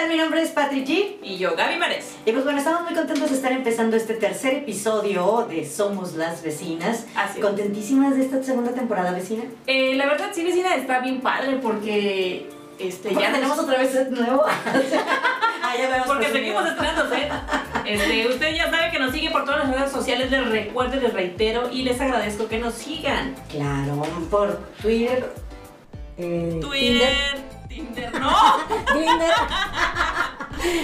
tal? Mi nombre es Patrick G. Y yo, Gaby Mares. Y pues bueno, estamos muy contentos de estar empezando este tercer episodio de Somos las Vecinas. Así. ¿Contentísimas de esta segunda temporada, vecina? Eh, la verdad, sí, vecina, está bien padre porque este, Ya tenemos otra vez set nuevo. ah, ya vemos Porque seguimos estrenando set. Este, usted ya sabe que nos sigue por todas las redes sociales. Les recuerdo, les reitero y les agradezco que nos sigan. Claro, por Twitter. eh, Twitter, Tinder, no. Tinder.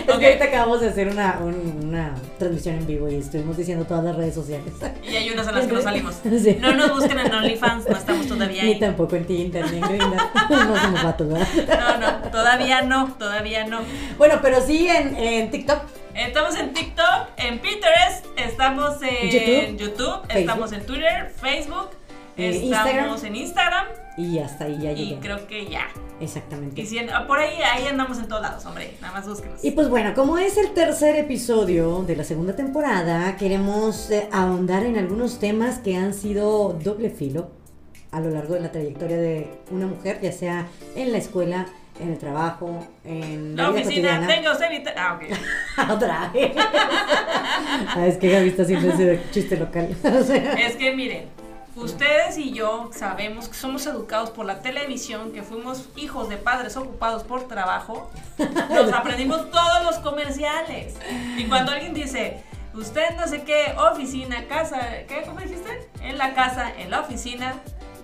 es que ahorita acabamos de hacer una, un- una transmisión en vivo y estuvimos diciendo todas las redes sociales. Y hay unas en las que no salimos. Sí. No nos busquen en OnlyFans, no estamos todavía Ni ahí. tampoco en Tinder, ni en Grindr. no somos vatos, ¿verdad? No, no, todavía no, todavía no. Bueno, pero sí en, en TikTok. Estamos en TikTok, en Pinterest, estamos en YouTube, estamos en Twitter, Facebook, Eh, estamos en Instagram Y hasta ahí ya y llegué. creo que ya. Exactamente. Y si en- por ahí, ahí andamos en todos lados, hombre, nada más búsquenos. Y pues bueno, como es el tercer episodio de la segunda temporada, queremos eh, ahondar en algunos temas que han sido doble filo a lo largo de la trayectoria de una mujer, ya sea en la escuela, en el trabajo, en la, La vida oficina, cotidiana. tenga usted mi te- Ah, ok. Otra vez. Ah, es que Gaby está haciendo ese chiste local. Es que miren, ustedes y yo sabemos que somos educados por la televisión, que fuimos hijos de padres ocupados por trabajo, nos aprendimos todos los comerciales. Y cuando alguien dice, usted no sé qué, oficina, casa, ¿qué? ¿Cómo dijiste? En la casa, en la oficina,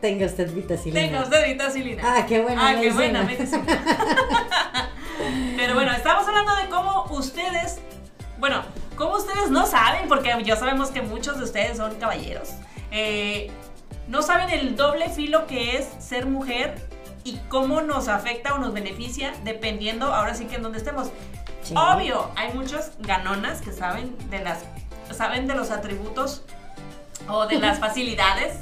tenga usted vitacilina. tenga usted vitacilina. Ah, qué buena Ah, qué buena. Pero bueno, estamos hablando de cómo ustedes, bueno, cómo ustedes no saben, porque ya sabemos que muchos de ustedes son caballeros, eh, no saben el doble filo que es ser mujer y cómo nos afecta o nos beneficia dependiendo ahora sí que en donde estemos. Sí. Obvio, hay muchos ganonas que saben de las saben de los atributos o de las facilidades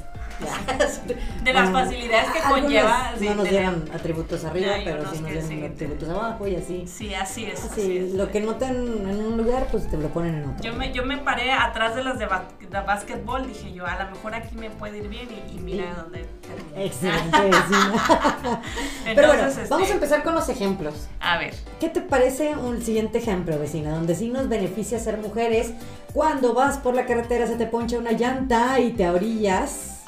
de las facilidades que conlleva No nos llevan atributos arriba, pero sí nos sí. atributos abajo y así. Sí, así es. así lo que notan en un lugar, pues te lo ponen en otro. Yo me, yo me paré atrás de las de, básquetbol, dije yo, a lo mejor aquí me puede ir bien y, mira dónde terminé. Excelente. Pero bueno, Entonces, vamos a este, empezar con los ejemplos. A ver, ¿Qué te parece un siguiente ejemplo, vecina? Donde sí nos beneficia ser mujeres. Cuando vas por la carretera se te poncha una llanta y te orillas.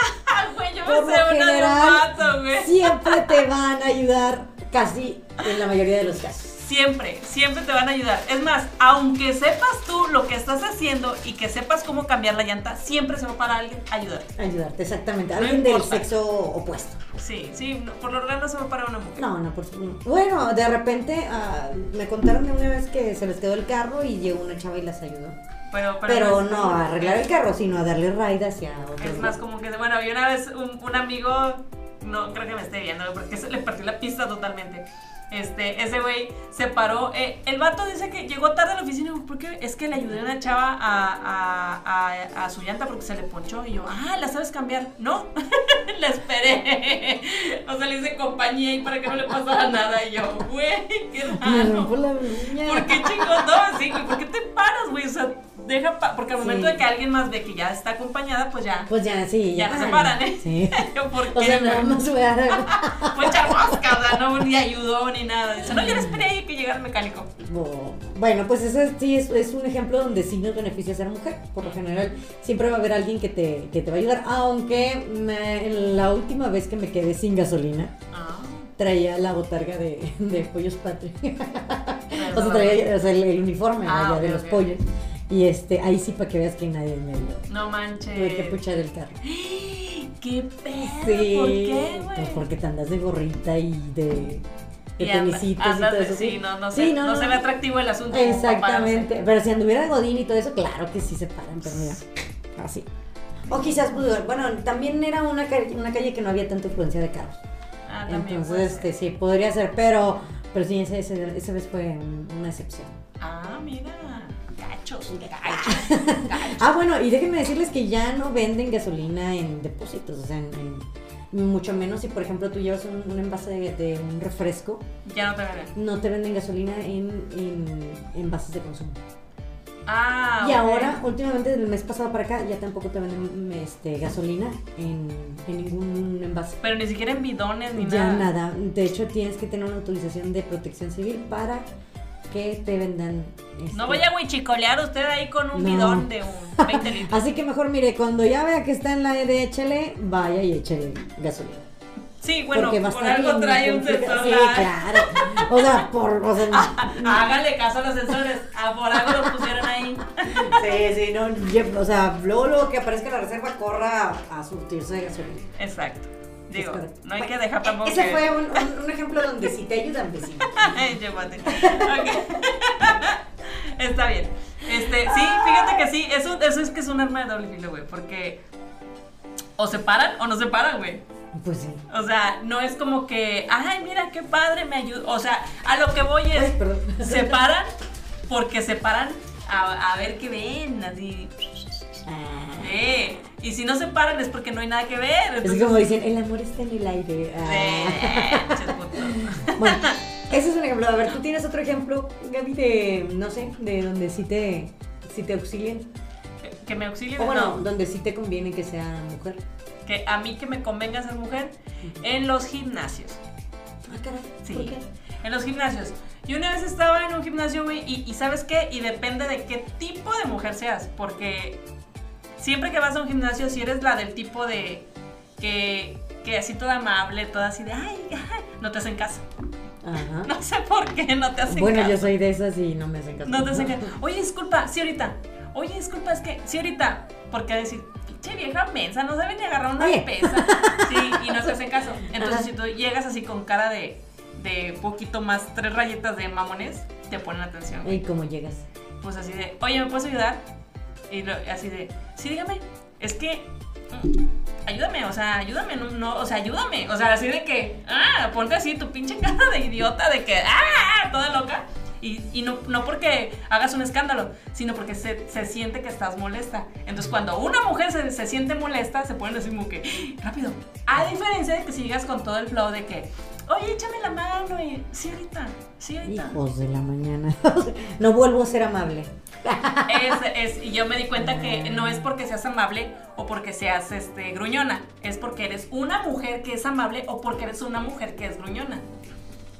Por lo general, siempre te van a ayudar casi en la mayoría de los casos. Siempre, siempre te van a ayudar. Es más, aunque sepas tú lo que estás haciendo y que sepas cómo cambiar la llanta, siempre se va para alguien a ayudar. Ayudarte, exactamente. No Alguien del sexo opuesto. Sí, sí, no, por lo general no se va para una mujer. No, no, por supuesto. Bueno, de repente ah, me contaron de una vez que se les quedó el carro y llegó una chava y las ayudó. Pero, pero, Pero no a arreglar el carro, sino a darle raid hacia otro. Es más como que, bueno, y una vez un, un amigo, no creo que me esté viendo, porque se le partió la pista totalmente. Este, ese güey se paró. eh, el vato dice que llegó tarde a la oficina. ¿Por qué? Es que le ayudé a una chava a, a, a- a su llanta porque se le ponchó. Y yo, ah, ¿la sabes cambiar? No, la esperé. O sea, le hice compañía y para que no le pasara nada. Y yo, güey, qué Me raro. rompo la. ¿Por qué chingos? No, sí, güey, ¿por qué te paras, güey? O sea, deja, pa- porque al Sí. momento de que alguien más ve que ya está acompañada, pues ya. Pues ya, sí, Ya ya. no se paran, ¿eh? Sí. ¿por O qué, sea, güey? nada más voy a... Fue echar mosca, o sea, no ni ayudó ni nada. Dice, no, yo le esperé ahí que llegara el mecánico. Bueno, pues ese sí es, es un ejemplo donde sí nos beneficia ser mujer. Por lo general, siempre va a haber alguien que te, que te va a ayudar. Aunque me- en la última vez que me quedé sin gasolina, Ah, traía la botarga de, de pollos patria. o sea, traía o sea, el, el uniforme Ah, de los pollos. Y este, ahí sí para que veas que nadie me ayudó. No Tuve que manches. puchar el carro. ¿Qué pedo? Sí, ¿Por qué, güey? Pues porque te andas de gorrita y de, de Y todo eso. Sí, no, no, Sí, se, no, no, no. se ve atractivo el asunto. Exactamente. Pero si anduviera Godín y todo eso, claro que sí se paran, pero mira, así. O quizás, pues, bueno, también era una calle, una calle que no había tanta influencia de carros. Ah, también. Entonces, este, sí, podría ser, pero, pero sí, ese, ese- esa vez fue un- una excepción. Ah, mira. Gachos, gachos, gachos. Ah, bueno, y déjenme decirles que ya no venden gasolina en depósitos, o sea, en, en- mucho menos si, por ejemplo, tú llevas un, un envase de, de un refresco, Ya no te veré. no te venden gasolina en, en envases de consumo. Ah, Y ahora, últimamente, del mes pasado para acá, ya tampoco te venden este, gasolina en, en ningún envase. Pero ni siquiera en bidones ni Ya nada. nada. De hecho, tienes que tener una autorización de protección civil para que te vendan. este, No vaya a huichicolear usted ahí con un No. bidón de un 20 litros. Así que mejor mire, cuando ya vea que está en la E de échale, vaya y échale gasolina. Sí, bueno, por algo trae un sensor. Sí, la- claro. O sea, por. O sea, Hágale caso a los sensores. A por algo lo pusieron ahí. sí, sí, no. O sea, luego, luego que aparezca la reserva, corra a surtirse de gasolina. Exacto. Digo, no hay que dejar tampoco Ese que- fue un, un- un ejemplo donde sí te ayudan, vecino. Ay, llévate. Ok. Está bien. Este, sí, fíjate que sí, eso, eso es que es un arma de doble filo, güey, porque o se paran o no se paran, güey. Pues sí. O sea, no es como que, ay, mira qué padre, me ayuda. O sea, a lo que voy es, Ay, se paran porque se paran a, a ver qué ven, así. Ah. eh, Y si no se paran es porque no hay nada que ver. Es como dicen, el amor está en el aire. Ah. Bueno, ese es un ejemplo. A ver, tú tienes otro ejemplo, Gaby, de, no sé, de donde sí te, sí te auxilien. Que- que me auxilien. O bueno, no. donde sí te conviene que sea mujer. que a mí que me convenga ser mujer en los gimnasios. Ah, caray. Sí. ¿Por qué? En los gimnasios. Yo una vez estaba en un gimnasio, güey, y, y ¿sabes qué? Y depende de qué tipo de mujer seas, porque siempre que vas a un gimnasio, si eres la del tipo de que, que así toda amable, toda así de, ay, ay", no te hacen caso. Ajá. No sé por qué no te hacen Bueno, caso. yo soy de esas y no me hacen caso. No te hacen caso. Oye, disculpa, sí ahorita. Oye, disculpa, es que, sí ahorita. Porque decir, pinche vieja mensa, no sabe ni agarrar una Oye. pesa. Sí, y no te hacen caso. Entonces, Ajá. si tú llegas así con cara de, de poquito más, tres rayitas de mamones, te ponen atención. ¿Y cómo llegas? Pues así de, oye, ¿me puedes ayudar? Y así de, sí, dígame, es que, mm, ayúdame, o sea, ayúdame, no, no, o sea, ayúdame. O sea, así de que, ah, ponte así tu pinche cara de idiota, de que, ah, toda loca. Y, y no, no porque hagas un escándalo, sino porque se, se siente que estás molesta. Entonces, cuando una mujer se, se siente molesta, se ponen así como que, rápido. A diferencia de que si llegas con todo el flow de que, oye, échame la mano y, sí, ahorita, sí, ahorita. Hijos de la mañana. no vuelvo a ser amable. Es, es- y yo me di cuenta que no es porque seas amable o porque seas este, gruñona, es porque eres una mujer que es amable o porque eres una mujer que es gruñona.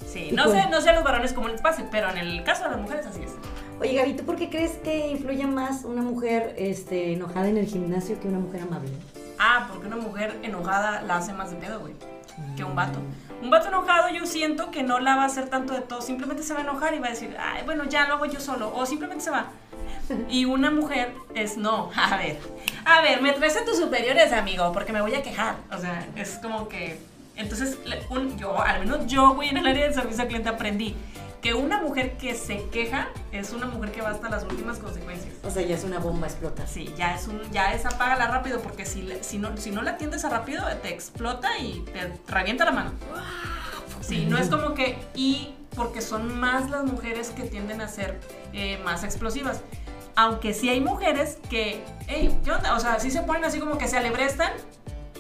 Sí, no con- sé, no sé a los varones cómo les pase, pero en el caso de las mujeres así es. Oye, Gaby, ¿tú por qué crees que influye más una mujer este, enojada en el gimnasio que una mujer amable? Ah, porque una mujer enojada la hace más de pedo, güey, que un vato. Un vato enojado yo siento que no la va a hacer tanto de todo, simplemente se va a enojar y va a decir, ay, bueno, ya lo hago yo solo, o simplemente se va. Y una mujer es no, a ver, a ver, me traes a tus superiores, amigo, porque me voy a quejar. O sea, es como que, entonces, yo, al menos yo, güey, en el área de servicio al cliente aprendí que una mujer que se queja es una mujer que va hasta las últimas consecuencias. O sea, ya es una bomba explota. Sí, ya es un, ya es apágala rápido porque si, si, no, si no la atiendes a rápido te explota y te revienta la mano. Sí, no es como que y porque son más las mujeres que tienden a ser eh, más explosivas. Aunque sí hay mujeres que, hey, ¿qué onda? O sea, sí se ponen así como que se alebrestan,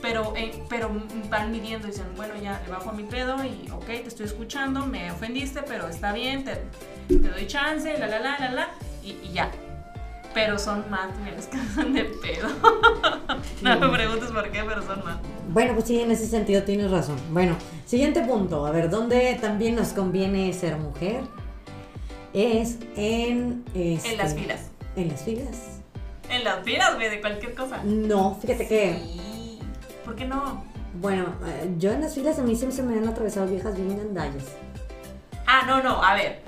pero, eh, pero van midiendo y dicen, bueno, ya le bajo a mi pedo y ok, te estoy escuchando, me ofendiste, pero está bien, te, te doy chance, la la la la la, y, y ya. Pero son más mujeres que son de pedo. no me preguntes por qué, pero son más. Bueno, pues sí, en ese sentido tienes razón. Bueno, siguiente punto. A ver, ¿dónde también nos conviene ser mujer? Es en... este, En las filas. En las filas. En las filas, güey, de cualquier cosa. No, fíjate que... ¿Por qué no? Bueno, eh, yo en las filas a mí siempre se me han atravesado viejas bien gandallas. Ah, no, no, a ver.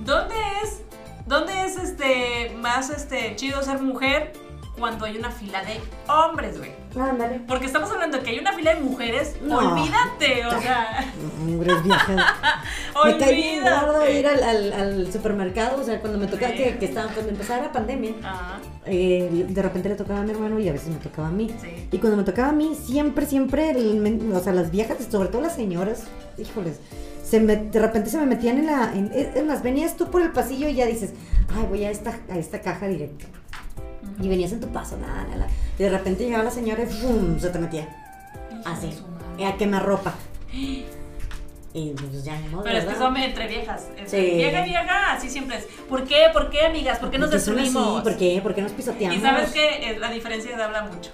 ¿Dónde es, dónde es este más este chido ser mujer cuando hay una fila de hombres, güey? Ándale. Porque estamos hablando de que hay una fila de mujeres, No. olvídate, o sea, Hombres viejas. Me cae bien gordo ir al, al- al supermercado, o sea, cuando me tocaba Sí. que, que estaba, cuando empezara la pandemia, Ajá, eh, de repente le tocaba a mi hermano y a veces me tocaba a mí. sí. Y cuando me tocaba a mí, siempre, siempre, el o sea, las viejas, sobre todo las señoras, híjoles, se me, de repente se me metían en la... En, es es más, venías tú por el pasillo y ya dices, ay, voy a esta, a esta caja directa. Y venías en tu paso, nada, nada. Y de repente llegaba la señora y ¡pum! se te metía. Así. Eh, A que me arropa. Y pues ya modo, Pero es que son entre viejas. Sí. Vieja, vieja, así siempre es. ¿Por qué? ¿Por qué, amigas? ¿Por qué nos destruimos? ¿Por qué? ¿Por qué nos pisoteamos? Y sabes que la diferencia de habla mucho.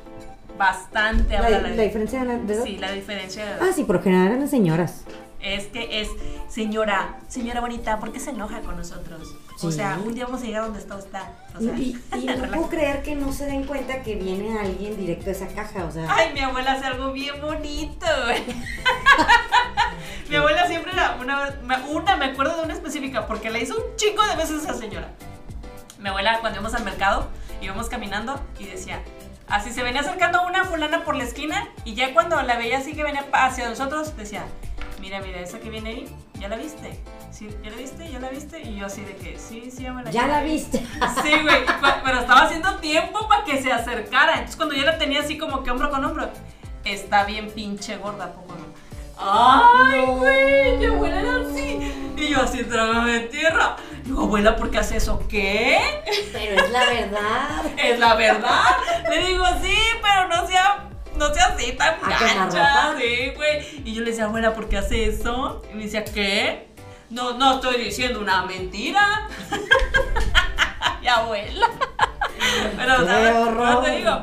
Bastante habla La, la, la diferencia de, la- de edad? Sí, la diferencia de Ah, sí, por lo general eran las señoras. Es que es, señora, señora bonita, ¿por qué se enoja con nosotros? O sea, un día vamos a llegar donde está. O sea, y, y no puedo creer que no se den cuenta que viene alguien directo de esa caja, o sea. Ay, mi abuela hace algo bien bonito, mi abuela siempre era una, una, me acuerdo de una específica, porque la hizo un chico de veces esa señora. Mi abuela, cuando íbamos al mercado, íbamos caminando y decía, así se venía acercando una fulana por la esquina, y ya cuando la veía así que venía hacia nosotros, decía, mira, mira, esa que viene ahí, ¿ya la viste? ¿Sí? ¿Ya la viste? ¿Ya la viste? Y yo así de que, sí, sí, ya me la ya ya la viste. Sí, güey, pero estaba haciendo tiempo para que se acercara. Entonces cuando yo la tenía así como que hombro con hombro, está bien pinche gorda, ¿a poco no? Ay, güey, mi abuela era así. Y yo así, trágame de tierra. Digo, abuela, ¿por qué hace eso? ¿Qué? Pero es la verdad. Es la verdad. Le digo, sí, pero no sea, no sea así tan A gancha. quemarropa. Sí, güey. Y yo le decía, abuela, ¿por qué hace eso? Y me decía, ¿qué? No, no estoy diciendo una mentira. y abuela. Pero, Qué horror. Pero te digo,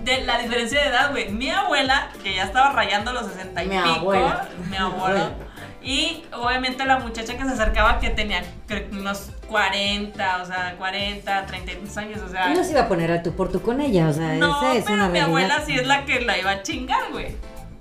de la diferencia de edad, güey. Mi abuela, que ya estaba rayando los 60 y Mi pico. abuela. Mi abuela. Y obviamente la muchacha que se acercaba que tenía creo unos 40, o sea, 40, 32 años, o sea. No se iba a poner a tú por tú con ella, o sea, No, esa es pero una mi realidad. abuela sí es la que la iba a chingar, güey.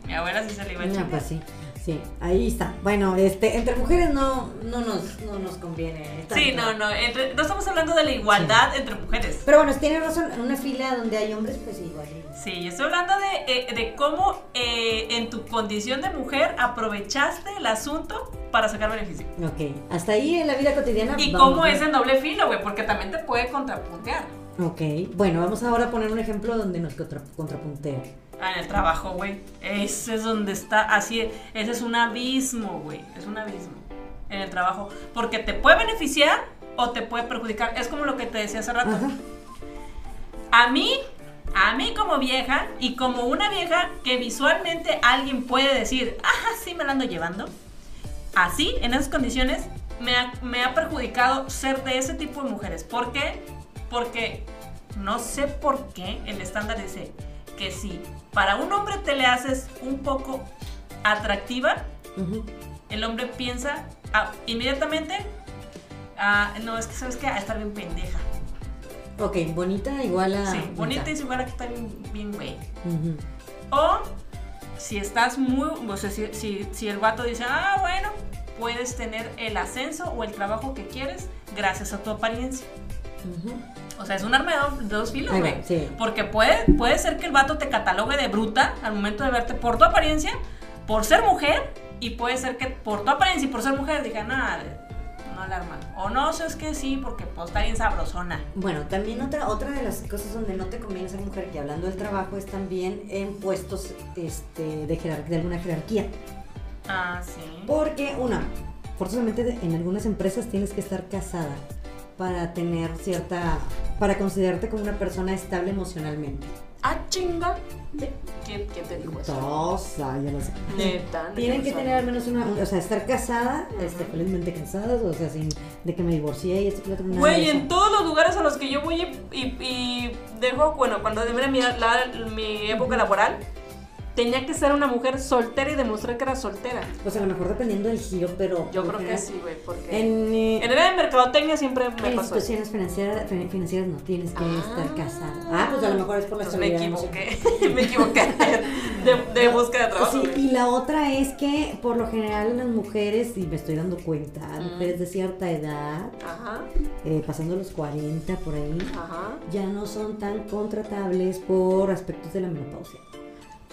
Mi abuela sí se la iba a No, chingar. pues sí, sí, ahí está. Bueno, este, entre mujeres no, no nos, no nos conviene. Sí, no, no, entre- no estamos hablando de la igualdad entre mujeres. Pero bueno, tiene razón, en una fila donde hay hombres, pues igual. Sí, yo estoy hablando de, eh, de cómo eh, en tu condición de mujer aprovechaste el asunto para sacar beneficio. Ok, hasta ahí en la vida cotidiana. Y vamos cómo es en doble filo, güey, porque también te puede contrapuntear. Ok, bueno, vamos ahora a poner un ejemplo donde nos contra- contrapuntea. Ah, en el trabajo, güey. Ese es donde está, así, ese es un abismo, güey. Es un abismo en el trabajo. Porque te puede beneficiar o te puede perjudicar. Es como lo que te decía hace rato. Ajá. A mí, a mí como vieja y como una vieja que visualmente alguien puede decir, ajá, sí me la ando llevando. Así, en esas condiciones, me ha, me ha perjudicado ser de ese tipo de mujeres. ¿Por qué? Porque no sé por qué el estándar dice que si para un hombre te le haces un poco atractiva, el hombre piensa ah, inmediatamente, ah, no, es que sabes que a estar bien pendeja. Ok, bonita igual a. Sí, bonita y igual a que está bien, bien güey. O si estás muy, o sea, si, si, si el vato dice, ah, bueno, puedes tener el ascenso o el trabajo que quieres gracias a tu apariencia. Ujú. O sea, es un arma de dos, de dos filos, güey. sí. Porque puede, puede ser que el vato te catalogue de bruta al momento de verte por tu apariencia, por ser mujer, y puede ser que por tu apariencia y por ser mujer diga, nada, no la arma. O no, es que sí, porque pues está bien sabrosona. Bueno, también otra, otra de las cosas donde no te conviene ser mujer, que hablando del trabajo, es también en puestos este, de, jerar- de alguna jerarquía. Ah, sí. Porque, una, forzosamente en algunas empresas tienes que estar casada para tener cierta. para considerarte como una persona estable emocionalmente. Ah, chinga. ¿Quién, quién te dijo eso? Tosa, ya lo sé. Neta. Tienen que tener al menos una, o sea, estar casada, este, felizmente casadas, o sea, sin de que me divorcié y esto que Güey, en todos los lugares a los que yo voy y, y- y dejo, bueno, cuando era mi, la- mi época laboral, tenía que ser una mujer soltera y demostrar que era soltera. Pues a lo mejor dependiendo del giro, pero. Yo creo que sí, güey, porque... En, eh, En el área de mercadotecnia siempre me en pasó eso. instituciones financieras, fin- financieras no tienes que Ah. estar casada. Ah, pues a lo mejor es por la Entonces me equivoqué, me equivoqué de, de búsqueda de trabajo. Sí, y la otra es que por lo general las mujeres, y me estoy dando cuenta, Mm. mujeres de cierta edad, Ajá, eh, pasando los 40 por ahí, ajá. ya no son tan contratables por aspectos de la menopausia.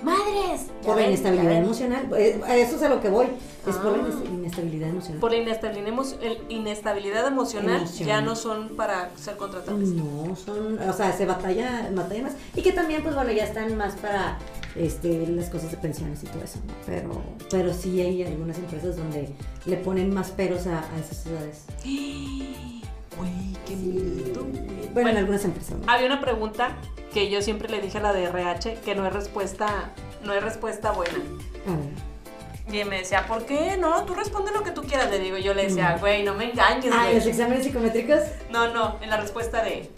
¡Madres! Por la inestabilidad emocional. eh, A eso es a lo que voy. Es por la Ah. ines- inestabilidad emocional. Por la inestabilidad, emo- el- inestabilidad emocional, Emocional. ya no son para ser contratables. No, son, o sea, se batalla, batalla más. Y que también, pues bueno, ya están más para este, las cosas de pensiones y todo eso, ¿no? Pero, pero sí hay algunas empresas donde le ponen más peros a, a esas edades. Güey, qué miedo. Bueno, en algunas empresas. Había una pregunta que yo siempre le dije a la de RH que no es respuesta, no es respuesta buena. A ver. Y él me decía, ¿por qué? No, tú responde lo que tú quieras. Le digo, yo le decía, Mm. güey, no me engañes, Ah, güey. los exámenes psicométricos. No, no, en la respuesta de,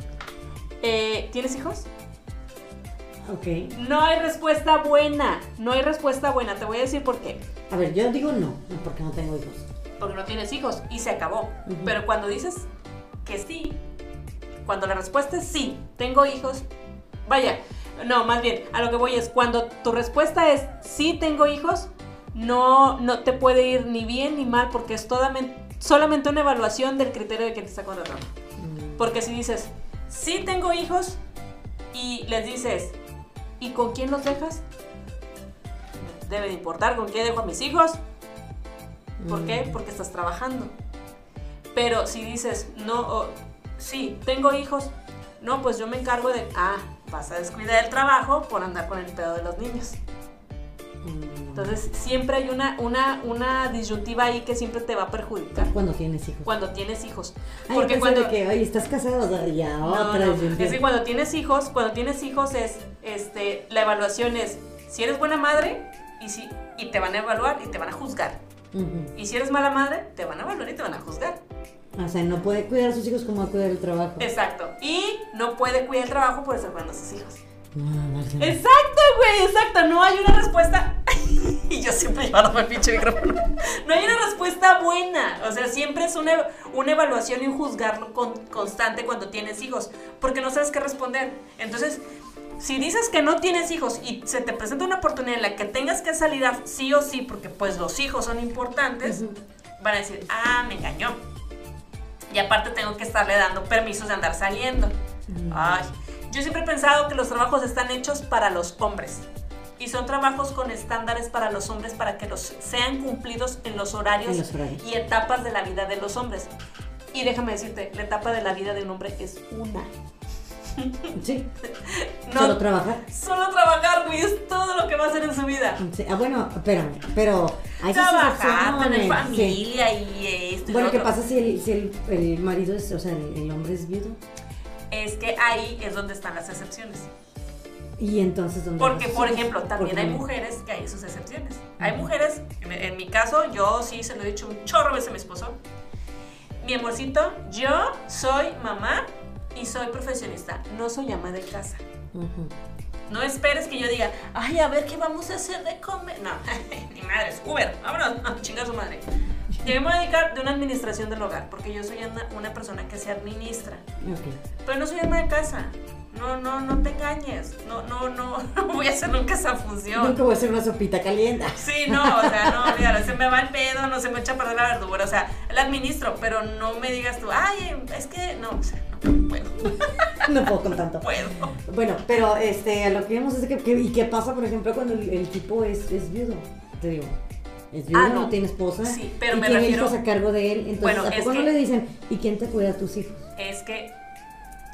eh, ¿tienes hijos? Ok. No hay respuesta buena. No hay respuesta buena. Te voy a decir por qué. A ver, yo digo no, porque no tengo hijos. Porque no tienes hijos y se acabó. Pero cuando dices que sí, cuando la respuesta es sí, tengo hijos, vaya, no, más bien, a lo que voy es, cuando tu respuesta es sí, tengo hijos, no, no te puede ir ni bien ni mal porque es todamen- solamente una evaluación del criterio de quien te está contratando. Mm, Porque si dices, sí tengo hijos y les dices, ¿y con quién los dejas? Debe de importar con quién dejo a mis hijos. ¿Por qué? Mm. Porque estás trabajando. Pero si dices, no, o, sí, tengo hijos, no, pues yo me encargo de, ah, vas a descuidar el trabajo por andar con el pedo de los niños. mm. Entonces siempre hay una, una, una disyuntiva ahí que siempre te va a perjudicar Cuando tienes hijos. cuando tienes hijos. Ay, Porque cuando... que, oye, estás casado, ya, otra no. Es que cuando tienes hijos, cuando tienes hijos es, este, la evaluación es si eres buena madre y si, y te van a evaluar y te van a juzgar. Y si eres mala madre, te van a evaluar y te van a juzgar. O sea, no puede cuidar a sus hijos como va a cuidar el trabajo. Exacto. Y no puede cuidar el trabajo por estar cuidando a sus hijos. Exacto, güey, exacto. No hay una respuesta. y yo siempre llevándome el pinche micrófono. No hay una respuesta buena. O sea, siempre es una, una evaluación y un juzgarlo con- constante cuando tienes hijos. Porque no sabes qué responder. Entonces, si dices que no tienes hijos y se te presenta una oportunidad en la que tengas que salir a sí o sí, porque pues los hijos son importantes, van a decir, ah, me engañó. Y aparte tengo que estarle dando permisos de andar saliendo. Mm. Ay, yo siempre he pensado que los trabajos están hechos para los hombres. Y son trabajos con estándares para los hombres para que los sean cumplidos en los horarios, En los horarios. y etapas de la vida de los hombres. Y déjame decirte, la etapa de la vida de un hombre es una. Sí, No, solo trabajar. solo trabajar, güey, es todo lo que va a hacer en su vida. Sí, Ah, bueno, espérame, pero hay Trabajar, tener sí. familia y esto y Bueno, ¿qué pasa si el, si el, el marido es, o sea, el, el hombre es viudo? Es que ahí es donde están las excepciones. Y entonces, ¿dónde Porque, por ejemplo, también hay mujeres que hay sus excepciones. Hay mujeres, en, en mi caso, yo sí se lo he dicho un chorro veces a mi esposo. Mi amorcito, yo soy mamá y soy profesionista, no soy ama de casa. Ujú. No esperes que yo diga, ay, a ver qué vamos a hacer de comer. No, ni madre, es Uber, vámonos, no, chinga su madre. Yo me voy a dedicar de una administración del hogar, porque yo soy una, una persona que se administra. Ok. Pero no soy ama de casa. No, no, no te engañes. No, no, no, no voy a hacer nunca esa función. Nunca voy a hacer una sopita caliente. Sí, no, o sea, no, olvídalo, se me va el pedo, no se me echa a perder la verdura, o sea, la administro, pero no me digas tú, ay, es que no, o sea, puedo, No puedo con tanto. puedo. Bueno, pero este, lo que vemos es que, que- ¿y qué pasa, por ejemplo, cuando el, el tipo es, es viudo? Te digo, es viudo, Ah, no. no. tiene esposa. Sí, pero y me tiene refiero- hijos a cargo de él. Entonces, Bueno, ¿a poco no le dicen, ¿y quién te cuida a tus hijos? Es que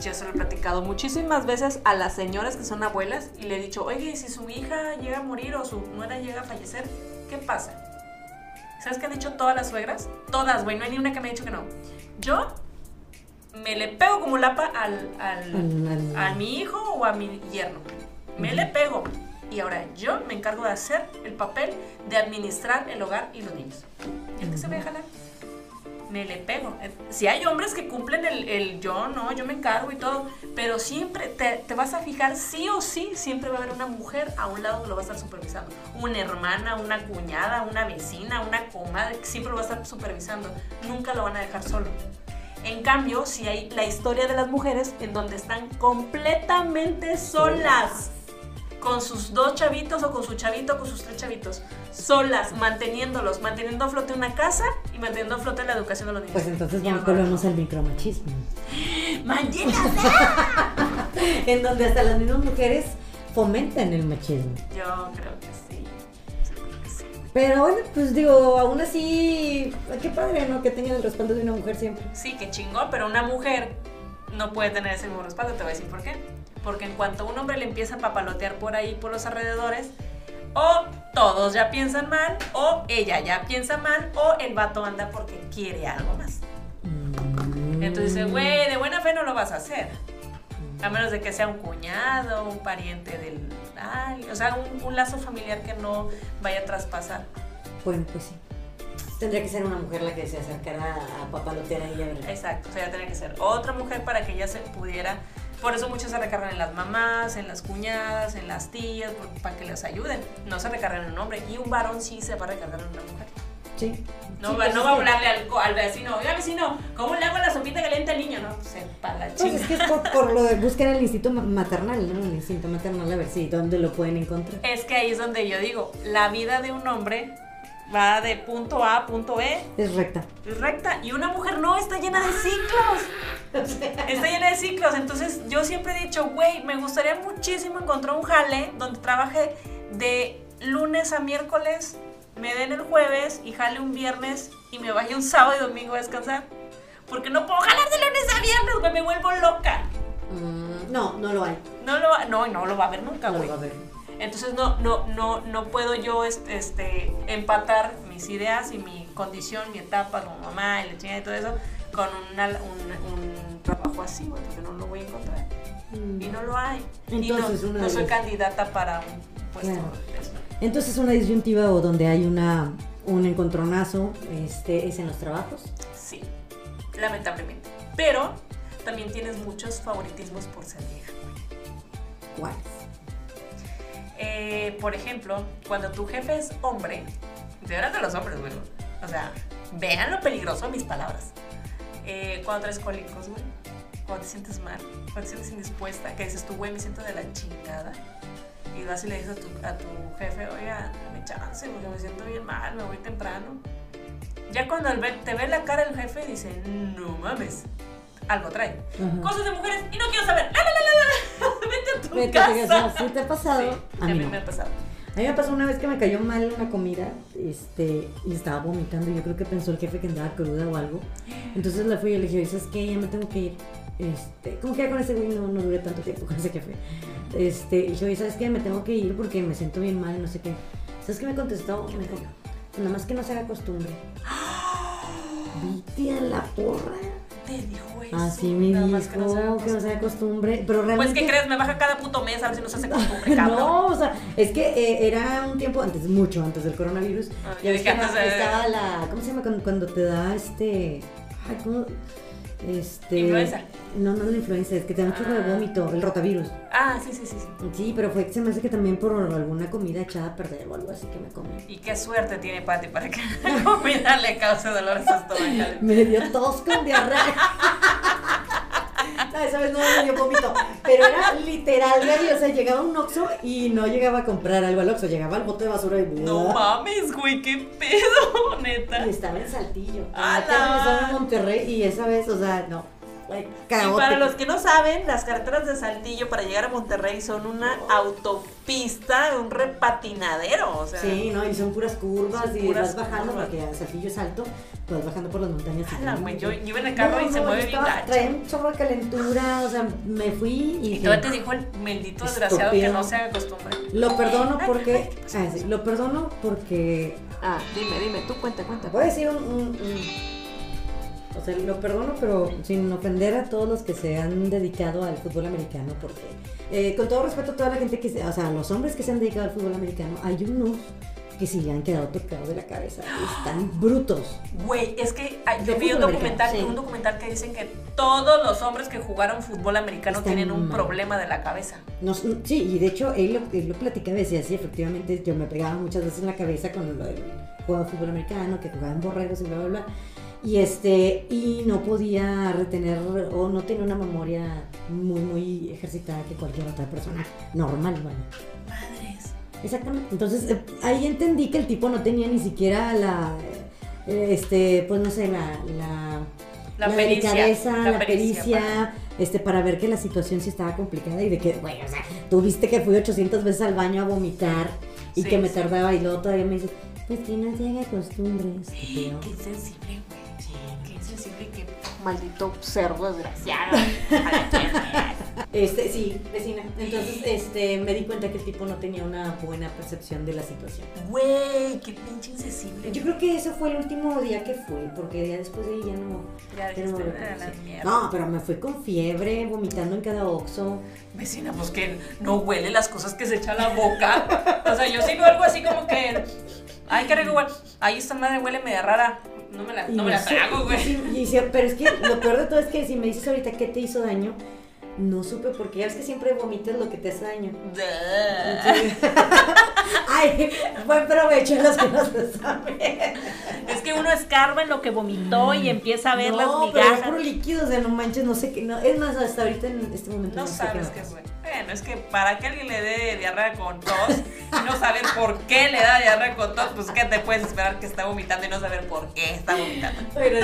yo se lo he platicado muchísimas veces a las señoras que son abuelas y le he dicho, oye, ¿y si su hija llega a morir o su nuera llega a fallecer, ¿qué pasa? ¿Sabes qué han dicho todas las suegras? Todas, güey, no hay ni una que me ha dicho que no. Yo me le pego como lapa al, al, Al- al- a mi hijo o a mi yerno. Me le pego. Y ahora yo me encargo de hacer el papel de administrar el hogar y los niños. ¿Y el que se a jalar? Me le pego. Si hay hombres que cumplen el, el yo, no, yo me encargo y todo, pero siempre te, te vas a fijar, sí o sí, siempre va a haber una mujer a un lado que lo va a estar supervisando. Una hermana, una cuñada, una vecina, una comadre, siempre lo va a estar supervisando. Nunca lo van a dejar solo. En cambio, si hay la historia de las mujeres en donde están completamente solas, con sus dos chavitos o con su chavito o con sus tres chavitos, solas, manteniéndolos, manteniendo a flote una casa y manteniendo a flote la educación de los niños. Pues entonces Y vamos, mamá, volvemos al micromachismo. ¡Maldita en donde hasta las mismas mujeres fomentan el machismo. Yo creo que sí. Pero bueno, pues digo, aún así, qué padre, ¿no? Que tengan el respaldo de una mujer siempre. Sí, qué chingón, pero una mujer no puede tener ese mismo respaldo. Te voy a decir por qué. Porque en cuanto un hombre le empieza a papalotear por ahí, por los alrededores, o todos ya piensan mal, o ella ya piensa mal, o el vato anda porque quiere algo más. Mm. Entonces dice, güey, de buena fe no lo vas a hacer. A menos de que sea un cuñado, un pariente del... ay, o sea, un, un lazo familiar que no vaya a traspasar. Bueno, pues sí. Tendría que ser una mujer la que se acercara a papalotear a ella, ¿verdad? Exacto, o sea, tenía que ser otra mujer para que ella se pudiera Por eso muchos se recargan en las mamás, en las cuñadas, en las tías, para que les ayuden. No se recargan en un hombre. Y un varón sí se va a recargar en una mujer. Sí. No, Sí, va, pues no va a hablarle al, al vecino. Oiga, vecino, ¿cómo le hago la sopita caliente al niño? No, pues para la Pues es que es por, por lo de buscar el instinto ma- maternal, ¿no? El instinto maternal, a ver si dónde lo pueden encontrar. Es que ahí es donde yo digo, la vida de un hombre va de punto A a punto B, Es recta. es recta, y una mujer no, está llena de ciclos. Está llena de ciclos, entonces yo siempre he dicho, güey, me gustaría muchísimo encontrar un jale donde trabaje de lunes a miércoles, me den el jueves y jale un viernes y me vaya un sábado y domingo a descansar. Porque no puedo jalar de lunes a viernes, güey, me vuelvo loca. Mm, no, no lo hay. No lo, va- no, no lo va a ver nunca, No güey. lo va a ver. Entonces no, no, no, no puedo yo este, este, empatar mis ideas y mi condición, mi etapa como mamá y la chingada y todo eso con una- un, un trabajo así, güey, porque no lo voy a encontrar. Y no lo hay. Entonces, y no, no soy candidata para un puesto. Claro. Entonces una disyuntiva o donde hay una un encontronazo este, es en los trabajos. Sí, lamentablemente. Pero también tienes muchos favoritismos por ser vieja. ¿Cuáles? Eh, por ejemplo, cuando tu jefe es hombre, de verdad de los hombres, güey. O sea, vean lo peligroso de mis palabras. Eh, cuando traes cólicos, güey. Cuando te sientes mal, cuando te sientes indispuesta, que dices tú, güey, me siento de la chingada. Y vas y le dices a tu, a tu jefe, oiga, me chance, porque me siento bien mal, me voy temprano. Ya cuando te ve la cara el jefe, dice, no mames, algo trae. Ajá. Cosas de mujeres y no quiero saber. ¡La, la, la, la, la! Vete a tu Vete casa. ¿Sí te ha pasado? Sí, A mí no. me ha pasado. A mí me pasó una vez que me cayó mal una comida, este, y estaba vomitando. y Yo creo que pensó el jefe que andaba cruda o algo. Entonces le fui y le dije, ¿sabes qué? Ya me tengo que ir. Este, como que ya con ese güey no, no duré tanto tiempo con ese jefe. Este, y yo, ¿sabes qué? Me tengo que ir porque me siento bien mal, no sé qué. ¿Sabes qué me contestó? Me dijo, nada más que no se haga costumbre. Viste a la porra. Te dijo eso. Así me nada dijo más que no se haga no costumbre. Pero Pues, realmente. ¿qué crees? Me baja cada puto mes a ver si no se hace costumbre, cabrón. No, o sea, es que eh, era un tiempo antes, mucho antes del coronavirus. Ah, Ya ves dije que antes de- estaba la, ¿cómo se llama cuando, cuando te da este, ay, cómo, este, Influenza. No, no la influenza, es que te da un chorro de Ah. vómito, el rotavirus. Ah, sí, sí, sí, sí. Sí, pero fue que se me hace que también por alguna comida echada a perder o algo así que me comí. Y qué suerte tiene Patty para que la comida le cause dolores estomacales. Me dio tos con diarrea. Esa vez no me dio vómito, pero era literal, güey, o sea, llegaba un Oxxo y no llegaba a comprar algo al Oxxo, llegaba al bote de basura y No mames, güey, qué pedo, neta. Y estaba en Saltillo. Acá estaba en Monterrey y esa vez, o sea, no. Y para los que no saben, las carreteras de Saltillo para llegar a Monterrey son una autopista, un repatinadero. O sea, Sí, no, y son puras curvas Son y puras vas bajando curvas. porque Saltillo es alto, pues vas bajando por las montañas. ala, ¿no? yo, yo iba en el carro No, y se no, mueve bien estaba- gacho. Traía un chorro de calentura, o sea, me fui y. Y dije, todavía te dijo el maldito desgraciado que no se haga costumbre. Lo perdono Ay, porque. ah, sí, lo perdono porque. Ah, dime, dime, tú cuenta, cuenta. Voy a decir un. un- un- o sea, lo perdono, pero sin ofender a todos los que se han dedicado al fútbol americano, porque eh, con todo respeto a toda la gente que, se, o sea, a los hombres que se han dedicado al fútbol americano, hay unos que sí han quedado tocados de la cabeza, están brutos. Güey, es que yo vi un documental, sí. un documental que dicen que todos los hombres que jugaron fútbol americano Están tienen un mal. problema de la cabeza. Nos- sí, y de hecho él lo, él lo platicaba, decía, sí, efectivamente, yo me pegaba muchas veces en la cabeza con lo del juego de fútbol americano, que jugaban borregos y bla, bla, bla. Y este, y no podía retener, o no tenía una memoria muy, muy ejercitada que cualquier otra persona normal, ¿vale? Madres. Exactamente. Entonces, eh, ahí entendí que el tipo no tenía ni siquiera la, eh, este, pues no sé, la, la, La pericia, delicadeza, la la, pericia, pericia, este, para ver que la situación sí estaba complicada y de que, güey, o sea, tú viste que fui 800 veces al baño a vomitar y Sí, que me sí. tardaba y luego todavía me dices, pues que no se haga costumbre, estúpido. Qué insensible, maldito cerdo desgraciado. Este, sí, vecina. Entonces, este, me di cuenta que el tipo no tenía una buena percepción de la situación. Güey, qué pinche insensible. Yo creo que ese fue el último día que fui, porque ya después de ahí ya no. Ya ya no "Ah, la conocer". mierda. No, pero me fui con fiebre, vomitando en cada oxo. Vecina, pues que no huele las cosas que se echa a la boca. O sea, yo sí veo algo así como que. Ay, qué rico, igual. Ay, esta madre huele media rara. No me la, no me la trago, güey. sí, pero es que lo peor de todo es que si me dices ahorita qué te hizo daño, No supe porque ya ves que siempre vomitas lo que te hace daño. Ay, buen provecho los que no se saben. Es que uno escarba en lo que vomitó y empieza a ver las no, pero es migajas. puro líquido, o sea, no manches, no sé qué. No, es más, hasta ahorita en este momento No sabes qué qué fue. Bueno, es que para que alguien le dé diarrea con tos y no saber por qué le da diarrea con tos, pues ¿qué te puedes esperar que está vomitando y no saber por qué está vomitando? Pero,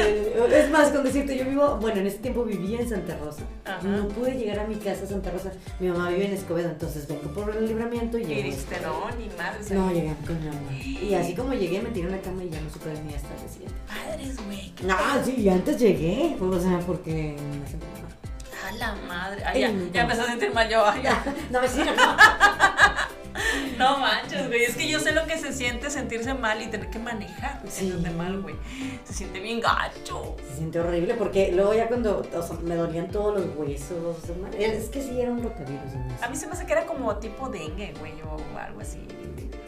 es más, con decirte, yo vivo, bueno, en ese tiempo vivía en Santa Rosa. Ajá. No pude llegar a mi casa Santa Rosa. Mi mamá vive en Escobedo, entonces vengo por el libramiento y Y llego. a dijiste, no, ni madre. No, llegué con mi mamá. Y así como llegué, me tiré en la cama y ya no supe de mí hasta el siguiente. Padres, güey. No, sí, y antes llegué, pues, o sea, porque me. A la madre. Ay, ya, ya empecé a sentir mal yo. Ay, ya. No, sí, no. No manches, güey. Es que yo sé lo que se siente sentirse mal y tener que manejar Sí. sentirte mal, güey. Se siente bien gacho. Se siente horrible porque luego ya cuando o sea, me dolían todos los huesos. es que sí era un rotavirus. ¿no? A mí se me hace que era como tipo dengue, güey, o algo así.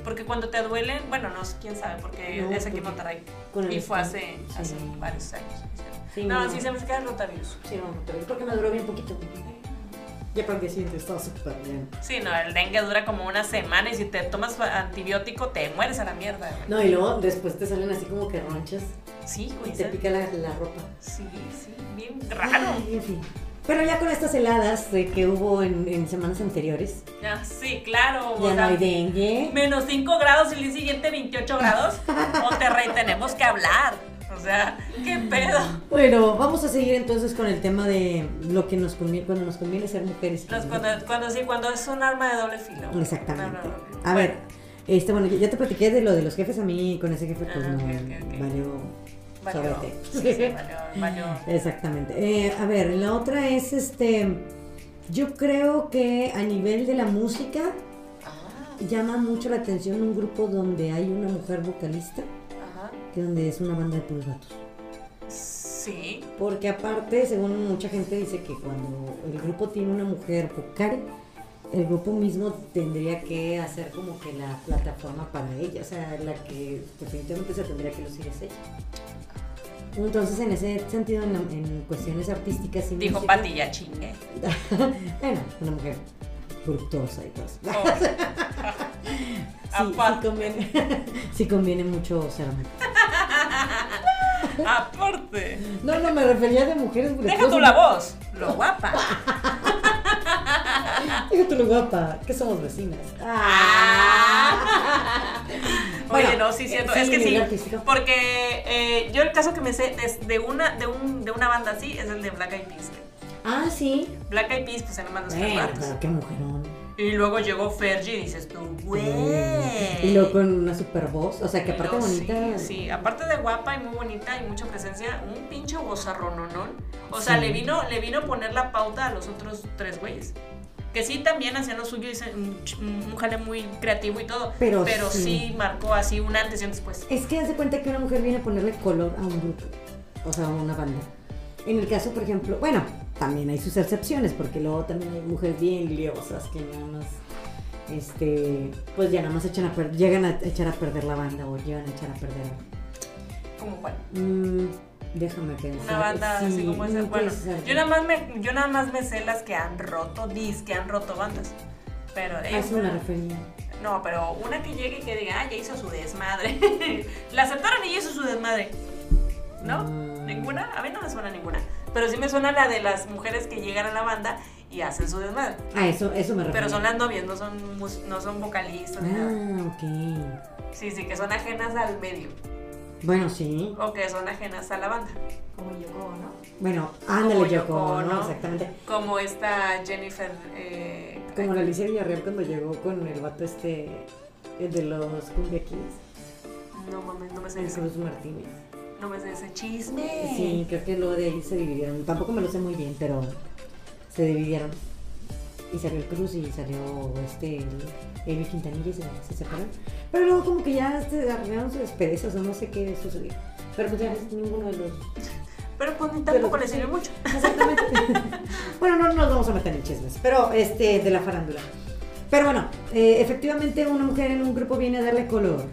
Porque cuando te duelen, bueno, no sé quién sabe, porque No, es aquí en Monterrey. Y fue hace, Sí. hace varios años. Sí, no, sí se me hace que era rotavirus. Sí, era un rotavirus porque me duró bien poquito. Ya para el día siguiente estaba súper bien. Sí, no, el dengue dura como una semana y si te tomas antibiótico te mueres a la mierda, güey. No, y luego después te salen así como que ronchas Sí, y güey. te ¿sabes? pica la, la ropa. Sí, sí, bien raro. Ay, en fin. Pero ya con estas heladas de que hubo en, en semanas anteriores, Ya, sí, claro. o ya no hay dengue. menos 5 grados y el día siguiente 28 grados. Monterrey, tenemos que hablar. O sea, ¿qué pedo? Bueno, vamos a seguir entonces con el tema de lo que nos conviene, cuando nos conviene ser mujeres. Los- cuando, cuando sí, cuando es un arma de doble filo. Exactamente. A ver, este, bueno, ya- te platiqué de lo de los jefes, a mí con ese jefe pues Ah, no ok, ok, ok. valió Valió, sí, sí, valió, valió. Exactamente. Eh, a ver, la otra es este, yo creo que a nivel de la música Ah, llama mucho la atención un grupo donde hay una mujer vocalista. Que donde es una banda de puros vatos. Sí. Porque aparte, según mucha gente dice que cuando el grupo tiene una mujer vocal, el grupo mismo tendría que hacer como que la plataforma para ella, o sea, la que definitivamente se tendría que lucir es ella. Entonces, en ese sentido, en, en cuestiones artísticas y Dijo música- Pati, ya chingue. bueno, una mujer voluptuosa y cosas. Oh. Sí, sí conviene, sí conviene mucho ser. Aparte. No, no, me refería de mujeres Deja voluptuosas. tú la voz. Lo guapa. Deja tú lo guapa, que somos vecinas. Ah. Oye, Bueno, no, sí, siento. eh, es que sí, sí. artístico. Porque eh, yo el caso que me sé de, de una, de, un, de una banda así es el de Black Eyed Peas. Ah, sí. Black Eyed Peas, pues eran bandas tres Bueno, pero qué mujerón. Y luego llegó Fergie y dices tú, güey. Y luego con una super voz, o sea, que aparte bonita. Sí, sí, aparte de guapa y muy bonita y mucha presencia, un pinche vozarrononón. O sea, Sí. le vino, le vino a poner la pauta a los otros tres güeyes. Que sí también hacían lo suyo, un, jale muy creativo y todo. Pero sí. sí. marcó así un antes y un después. Es que hace cuenta que una mujer viene a ponerle color a un grupo, o sea, a una banda. En el caso, por ejemplo, bueno, también hay sus excepciones, porque luego también hay mujeres bien liosas que nada más, este, pues ya nada más echan a llegan a echar a perder la banda o llegan a echar a perder. Como cuál. Mm, déjame pensar. Una banda así Sí, como esa. no Bueno, yo nada, más me, yo nada más me sé las que han roto, dis que han roto bandas. Pero A eh, eso me refería. No, pero una que llegue y que diga, ah, ya hizo su desmadre. la aceptaron y ya hizo su desmadre. ¿No? Mm. ¿Ninguna? A mí no me suena ninguna. Pero sí me suena la de las mujeres que llegan a la banda y hacen su desmadre. Ah, eso, eso me refería. Pero son las novias, no son, mus- no son vocalistas. ni nada. Ah, ok. Sí, sí, que son ajenas al medio. Bueno, sí. O que son ajenas a la banda. Como Yoko, ¿no? Bueno, ándale, Como Yoko, Yoko, ¿no? ¿no? Exactamente. Como esta Jennifer. Eh, Como la Alicia Villarreal cuando llegó con el vato este, el de los Cumbia Kings, No mames, no me sé el Cruz Martínez. No me sé ese chisme. Sí, creo que luego de ahí se dividieron. Tampoco me lo sé muy bien, pero se dividieron. Y salió el Cruz y salió este, Elvi Quintanilla y se, se separaron. Pero luego como que ya se arreglaron sus perezas o no sé qué sucedió. Pero pues ya ves, ninguno de los... Pero pues tampoco le sirve mucho. Exactamente. bueno, no nos vamos a meter en chismes, pero este, de la farándula. Pero bueno, eh, efectivamente una mujer en un grupo viene a darle color.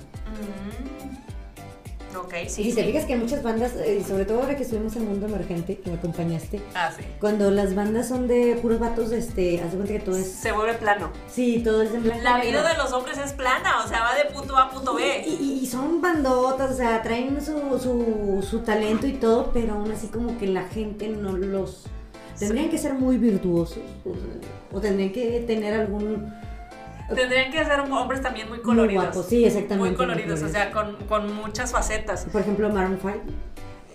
Y sí. si te fijas que muchas bandas, eh, y sobre todo ahora que estuvimos en Mundo Emergente, que me acompañaste, Ah, sí. cuando las bandas son de puros vatos, este, haz de cuenta que todo es... Se vuelve plano. Sí, todo es en blanco y La vida de los hombres es plana, o sea, va de punto A a punto B. Y, y- y son bandotas, o sea, traen su, su, su talento y todo, pero aún así como que la gente no los... Tendrían que ser muy virtuosos, o, o tendrían que tener algún... Tendrían que ser hombres también muy Muy coloridos. guapos, sí, exactamente. Muy coloridos, o sea, con, con muchas facetas. Por ejemplo, Maroon 5,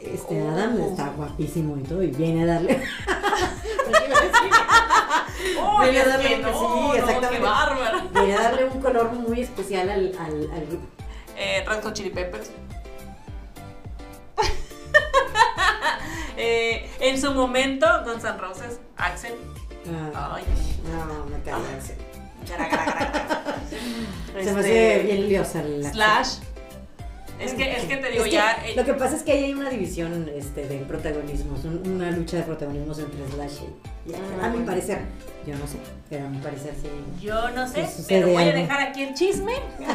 este Oh. Adam está guapísimo y todo, y viene a darle... ¡Uy, Viene a darle un- no, sí, exactamente. viene a darle un color muy especial al, al, al grupo. Eh, Red Hot Chili Peppers. Eh, en su momento, Guns N' Roses, Axel. Ah, Ay, no, me cae Axel. Se me Este, hace bien liosa la Slash. Es que, es que te digo, Es que ya. eh, Lo que pasa es que ahí hay una división este, de protagonismos, un- una lucha de protagonismos entre Slash y, y Axel. A mi parecer, yo no sé, pero a mi parecer sí. Yo no sé, Sí, pero voy a dejar aquí el chisme.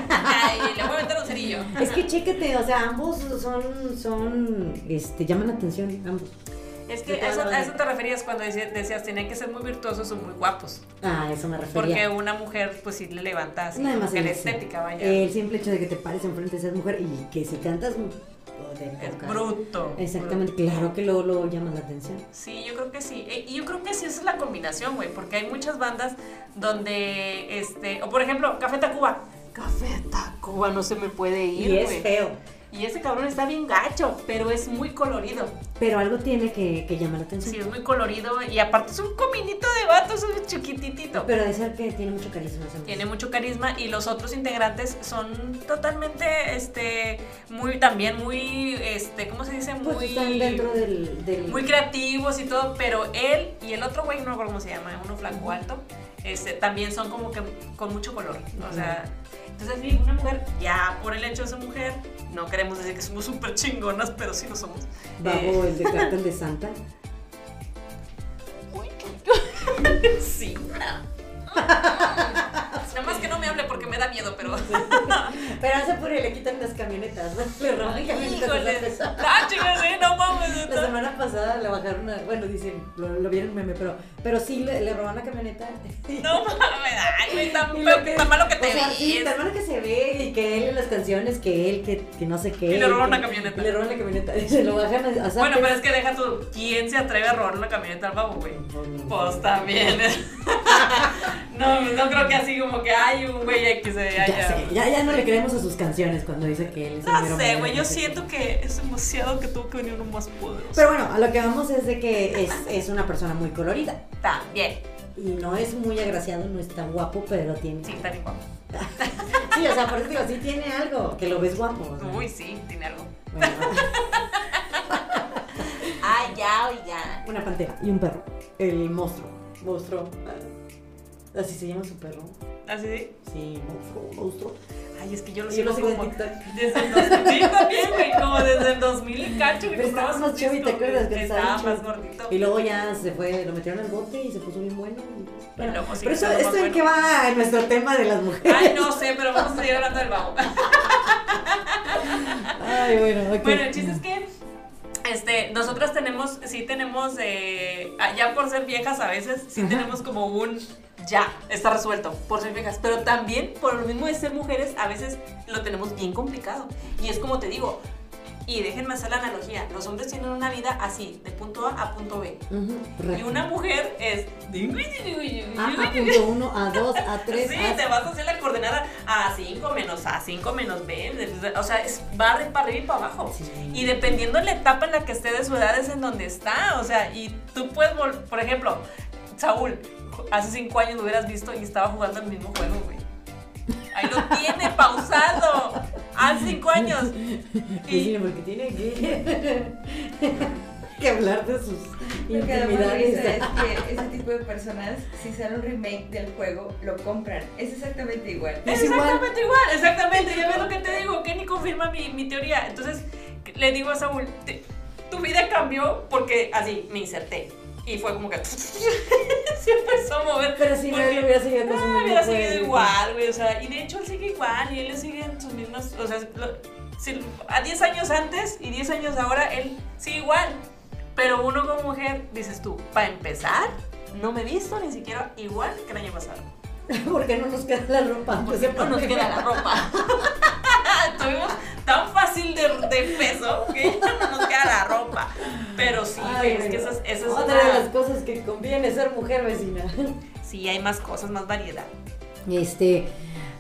Ay, le voy a meter un cerillo. Es que chéquete, o sea, ambos son, son, este, llaman la atención, ambos. Es que eso, a eso te referías cuando decías, decías tenían que ser muy virtuosos o muy guapos. Ah, eso me Porque refería. una mujer, pues sí le levanta así, Nada más que la estética, vaya. El simple hecho de que te pares enfrente de esa mujer y que si cantas, es bruto. Exactamente, claro que luego, luego llamas la atención. Sí, yo creo que sí. Eh, Y yo creo que sí, esa es la combinación, güey. Porque hay muchas bandas donde, este, o por ejemplo, Café Tacuba. Café Tacuba no se me puede ir, Y es güey. feo, Y ese cabrón está bien gacho, pero es muy colorido. pero algo tiene que, que llamar la atención. Sí, es muy colorido y aparte es un cominito de vato, es un chiquititito. Pero de ser que tiene mucho carisma. Tiene mucho carisma y los otros integrantes son totalmente, este, muy, también muy, este, ¿cómo se dice? Muy, Pues están dentro del... del- muy creativos y todo, pero él y el otro güey, no me acuerdo cómo se llama, uno flaco alto, este, también son como que con mucho color, o sea, entonces sí, una mujer, ya por el hecho de ser mujer, no queremos decir que somos súper chingonas, pero sí lo somos. Babo, Eh, el de cartel de Santa. sí. Nada más que no me hable porque me da miedo, pero... Pero hace por le quitan las camionetas, ¿no? Le roban camionetas. Ah, chicas, sí, no mames. La semana pasada le bajaron, a- bueno, dicen, lo, lo vieron meme, pero, pero sí le, le roban la camioneta. No mames, ay, tan, que- tan malo que te o sea, sí, tan malo que se ve y que él en las canciones, que él, que, que no sé qué. Y le roban una camioneta. y le roban la camioneta. Y se lo bajan a, a Bueno, pero es que deja tú, ¿quién se atreve a robar una camioneta al babo, güey? Pues también. No, no creo que así como que hay un güey se Ya haya. sé, ya, ya no le creemos a sus canciones cuando dice que él es el No mero sé, güey, yo siento que es demasiado que tuvo que venir uno más poderoso. Pero bueno, a lo que vamos es de que es, es una persona muy colorida. También. Y no es muy agraciado, no está guapo, pero tiene. Sí, está bien guapo. Sí, o sea, por eso digo, sí tiene algo, que lo ves guapo. o sea. Uy, sí, tiene algo. Bueno, Ay, ya, oiga. una pantera y un perro. El monstruo. Monstruo. Ah, Así se llama su perro. ¿Así? Sí, monstruo, monstruo. Ay, es que yo lo Yo lo sigo como desde el 2000. Sí, también, güey, como desde el 2000 y cacho. Pero estaba más chévere, ¿te acuerdas? Que Estaba más gordito. Y luego ya se fue, lo metieron al bote y se puso bien bueno. y- Bueno, luego sí pero eso, esto en bueno. qué va en nuestro tema de las mujeres. Ay, no sé, pero vamos a seguir hablando del babo. Ay, bueno, ok. Bueno, el chiste es que este, nosotras tenemos, sí tenemos, eh, ah, ya por ser viejas a veces, sí Ajá. tenemos como un ya, está resuelto, por ser viejas. Pero también, por lo mismo de ser mujeres, a veces lo tenemos bien complicado. Y es como te digo, y déjenme hacer la analogía, los hombres tienen una vida así, de punto A a punto B. Y una mujer es... A, a punto uno, a dos, a tres, Sí, a... te vas a hacer la coordenada a 5 menos A, 5 menos B. O sea, es, va de para arriba y para abajo. Sí. Y dependiendo de la etapa en la que esté de su edad es en donde está. O sea, y tú puedes, vol- por ejemplo, Saúl, hace 5 años lo hubieras visto y estaba jugando el mismo juego, güey. Ahí lo tiene pausado. Hace 5 años. Sí, porque tiene que... que hablar de sus Lo que da más intimidades. risa es que ese tipo de personas, si sale un remake del juego, lo compran. Es exactamente igual. Es igual. exactamente igual. exactamente. Ya ves lo que te digo. Kenny confirma mi, mi teoría. Entonces, le digo a Saúl, "Te- tu vida cambió porque así me inserté. Y fue como que. se empezó a mover. Pero si no, él hubiera seguido con su Ah, mismo hubiera seguido igual, güey, o sea, y de hecho él sigue igual y él le sigue en sus mismas, o sea, lo- si- a 10 años antes y 10 años ahora, él sigue igual. Pero uno como mujer, dices tú, para empezar, no me he visto ni siquiera igual que el año pasado. Porque no nos queda la ropa. Porque no nos queda la ropa. Tuvimos tan fácil de, de peso que ya no nos queda la ropa. Pero sí, Ay, es que esa es, esa es Otra de las cosas que conviene ser mujer vecina. Sí, hay más cosas, más variedad. Este,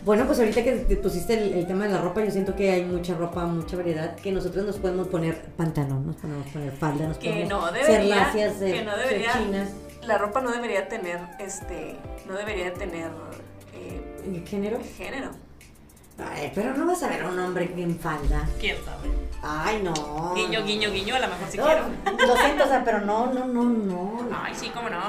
bueno, pues ahorita que te pusiste el, el tema de la ropa, yo siento que hay mucha ropa, mucha variedad, que nosotros nos podemos poner pantalón, nos podemos poner falda, nos Que podemos no ser debería, lacias, ser, que no ser chinas. La ropa no debería tener, este, no debería tener eh, ¿En género? género. Ay, pero no vas a ver a un hombre en falda. ¿Quién sabe? Ay, no. Guiño, guiño, guiño, a lo mejor si No, quiero. Lo siento, o sea, pero no, no, no, no. Ay, sí, cómo no.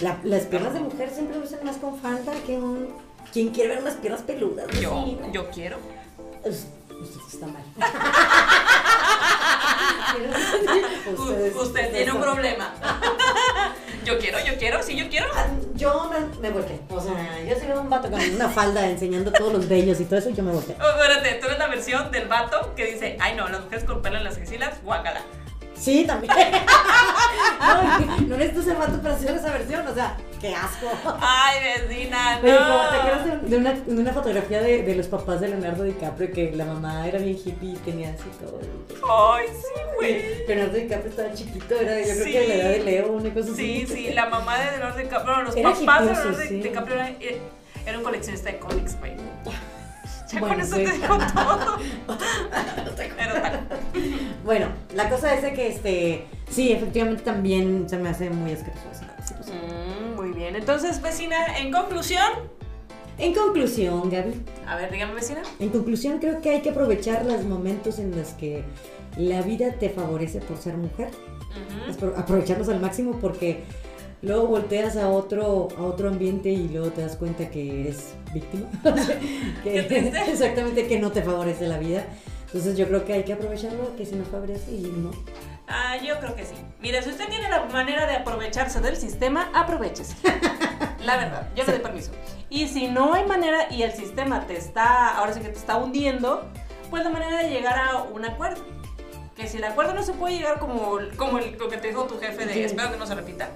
La- las piernas de mujer siempre lucen más con falda que un... ¿Quién quiere ver unas piernas peludas? Yo, vecina? yo quiero. Us- Usted está mal. Usted tiene un problema. yo quiero, yo quiero, sí, yo quiero. Ah, Yo me, me volteé. O sea, yo soy un vato con una falda enseñando todos los vellos y todo eso, yo me volteé. Oh, espérate, tú eres la versión del vato que dice, ay no, las mujeres con pelo en las axilas, guácala. Sí, también. no, no necesito ser vato para hacer esa versión, o sea, qué asco. Ay, vecina, no. Te acuerdas de, una, de una fotografía de, de los papás de Leonardo DiCaprio que la mamá era bien hippie y tenía así todo. Ay, sí, güey. Leonardo DiCaprio estaba chiquito, era yo creo Sí. que de la edad de Leo, una cosa Sí, así. sí, la mamá de Leonardo DiCaprio, bueno, los Era papás de Leonardo sí. DiCaprio era, era un coleccionista de cómics, güey. Ya Bueno, con eso sí. te digo todo. Pero tal. Bueno, la cosa es de que este, sí, efectivamente también se me hace muy asqueroso. Entonces, vecina, en conclusión, En conclusión, Gaby, a ver, dígame, vecina. en conclusión creo que hay que aprovechar los momentos en los que la vida te favorece por ser mujer. Ujú. Es por- aprovecharlos al máximo porque luego volteas a otro, a otro ambiente y luego te das cuenta que eres víctima. que, exactamente que no te favorece la vida. Entonces yo creo que hay que aprovecharlo, que si nos favorece y no. Ah, yo creo que sí. Mire, si usted tiene la manera de aprovecharse del sistema, aprovechese. La verdad, yo le doy permiso. Y si no hay manera y el sistema te está, ahora sí que te está hundiendo, pues la manera de llegar a un acuerdo. Que si el acuerdo no se puede llegar como, como el, lo que te dijo tu jefe de Sí. espero que no se repita,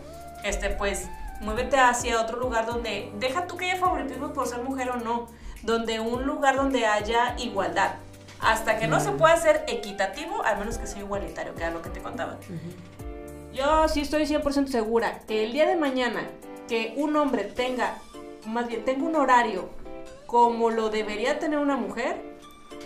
este, pues muévete hacia otro lugar donde, deja tú que haya favoritismo por ser mujer o no, donde un lugar donde haya igualdad. Hasta que no se pueda ser equitativo, al menos que sea igualitario, que era lo que te contaba. Yo sí estoy 100% segura que el día de mañana que un hombre tenga, más bien tenga un horario como lo debería tener una mujer,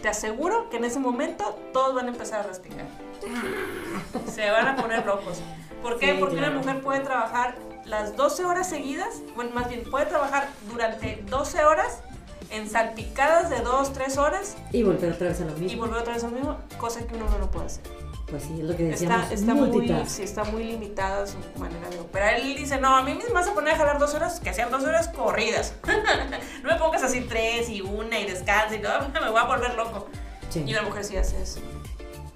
te aseguro que en ese momento todos van a empezar a respingar. Se van a poner locos. ¿Por qué? Sí, Porque claro. una mujer puede trabajar las 12 horas seguidas, bueno, más bien puede trabajar durante 12 horas en salpicadas de 2, 3 horas Y volver otra vez a lo y mismo. volver otra vez al mismo, cosa que un hombre no puede hacer. Pues sí, es lo que decíamos. Está, está, muy, sí, está muy limitada su manera de operar. Él dice, no, a mí me vas a poner a jalar dos horas, que sean dos horas corridas. no me pongas así tres y una y descansa y todo, me voy a volver loco. Sí. Y una mujer sí hace eso.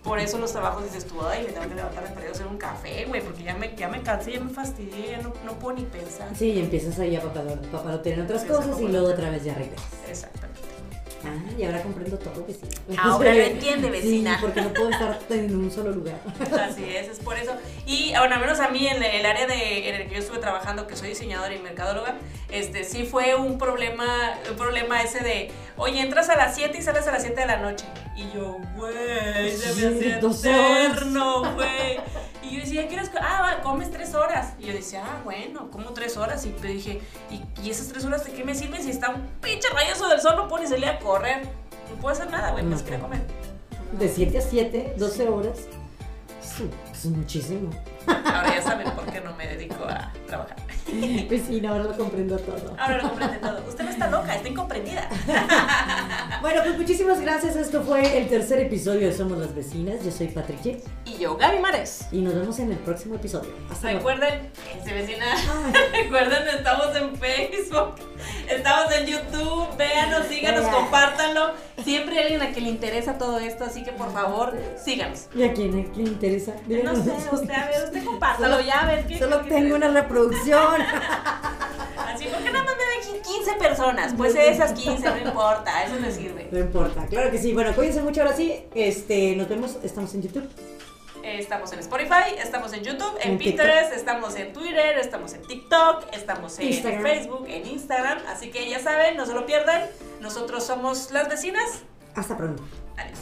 Por eso los trabajos dices tú, ay, me tengo que levantar para ir a hacer un café, güey, porque ya me, ya me cansé, ya me fastidié, ya no, no puedo ni pensar. Sí, y empiezas ahí a papalo- papalotear en otras cosas y luego otra vez ya regresas. Exactamente. Ah, y ahora comprendo todo, vecina. Ahora lo entiende, vecina. Sí, porque no puedo estar en un solo lugar. Así es, es por eso. Y bueno, al menos a mí en el área de, en el que yo estuve trabajando, que soy diseñadora y mercadóloga, este sí fue un problema, un problema ese de, oye, entras a las 7 y sales a las 7 de la noche. Y yo, güey, se me Sí, horas. eterno, güey. Y yo decía, ¿quieres? Ah, va, comes tres horas. Y yo decía, ah, bueno, como tres horas. Y te dije, ¿y, y esas tres horas de qué me sirven si está un pinche rayazo del sol? No ni salir a correr. No puedo hacer nada, güey, No, más quería claro. comer. De 7 a 7, 12 horas. Es, es muchísimo. Ahora ya saben por qué no me dedico a trabajar. Vecina, ahora lo comprendo todo. Ahora lo comprende todo. Usted no está loca, está incomprendida. Bueno, pues muchísimas gracias. Esto fue el tercer episodio de Somos las Vecinas. Yo soy Patricia Y yo, Gaby Mares. y nos vemos en el próximo episodio. Hasta luego. Recuerden, fíjense vecina, recuerden, estamos en Facebook, estamos en YouTube, véanos, síganos, compártanlo. Siempre hay alguien a quien le interesa todo esto, así que por favor, síganos. ¿Y a quién, a quién le interesa? No sé, usted, a ver, usted compártalo ya, a ver qué. Solo qué- tengo una reproducción. Así, ¿por qué nada más me ven 15 personas? Pues esas 15, no importa, eso me sirve. No importa, claro que sí. Bueno, cuídense mucho ahora sí. Este, nos vemos, estamos en YouTube. Estamos en Spotify, estamos en YouTube, en, En TikTok. Pinterest, estamos en Twitter, estamos en TikTok, estamos en Instagram. Facebook, en Instagram. Así que ya saben, no se lo pierdan. Nosotros somos las vecinas. Hasta pronto. Adiós.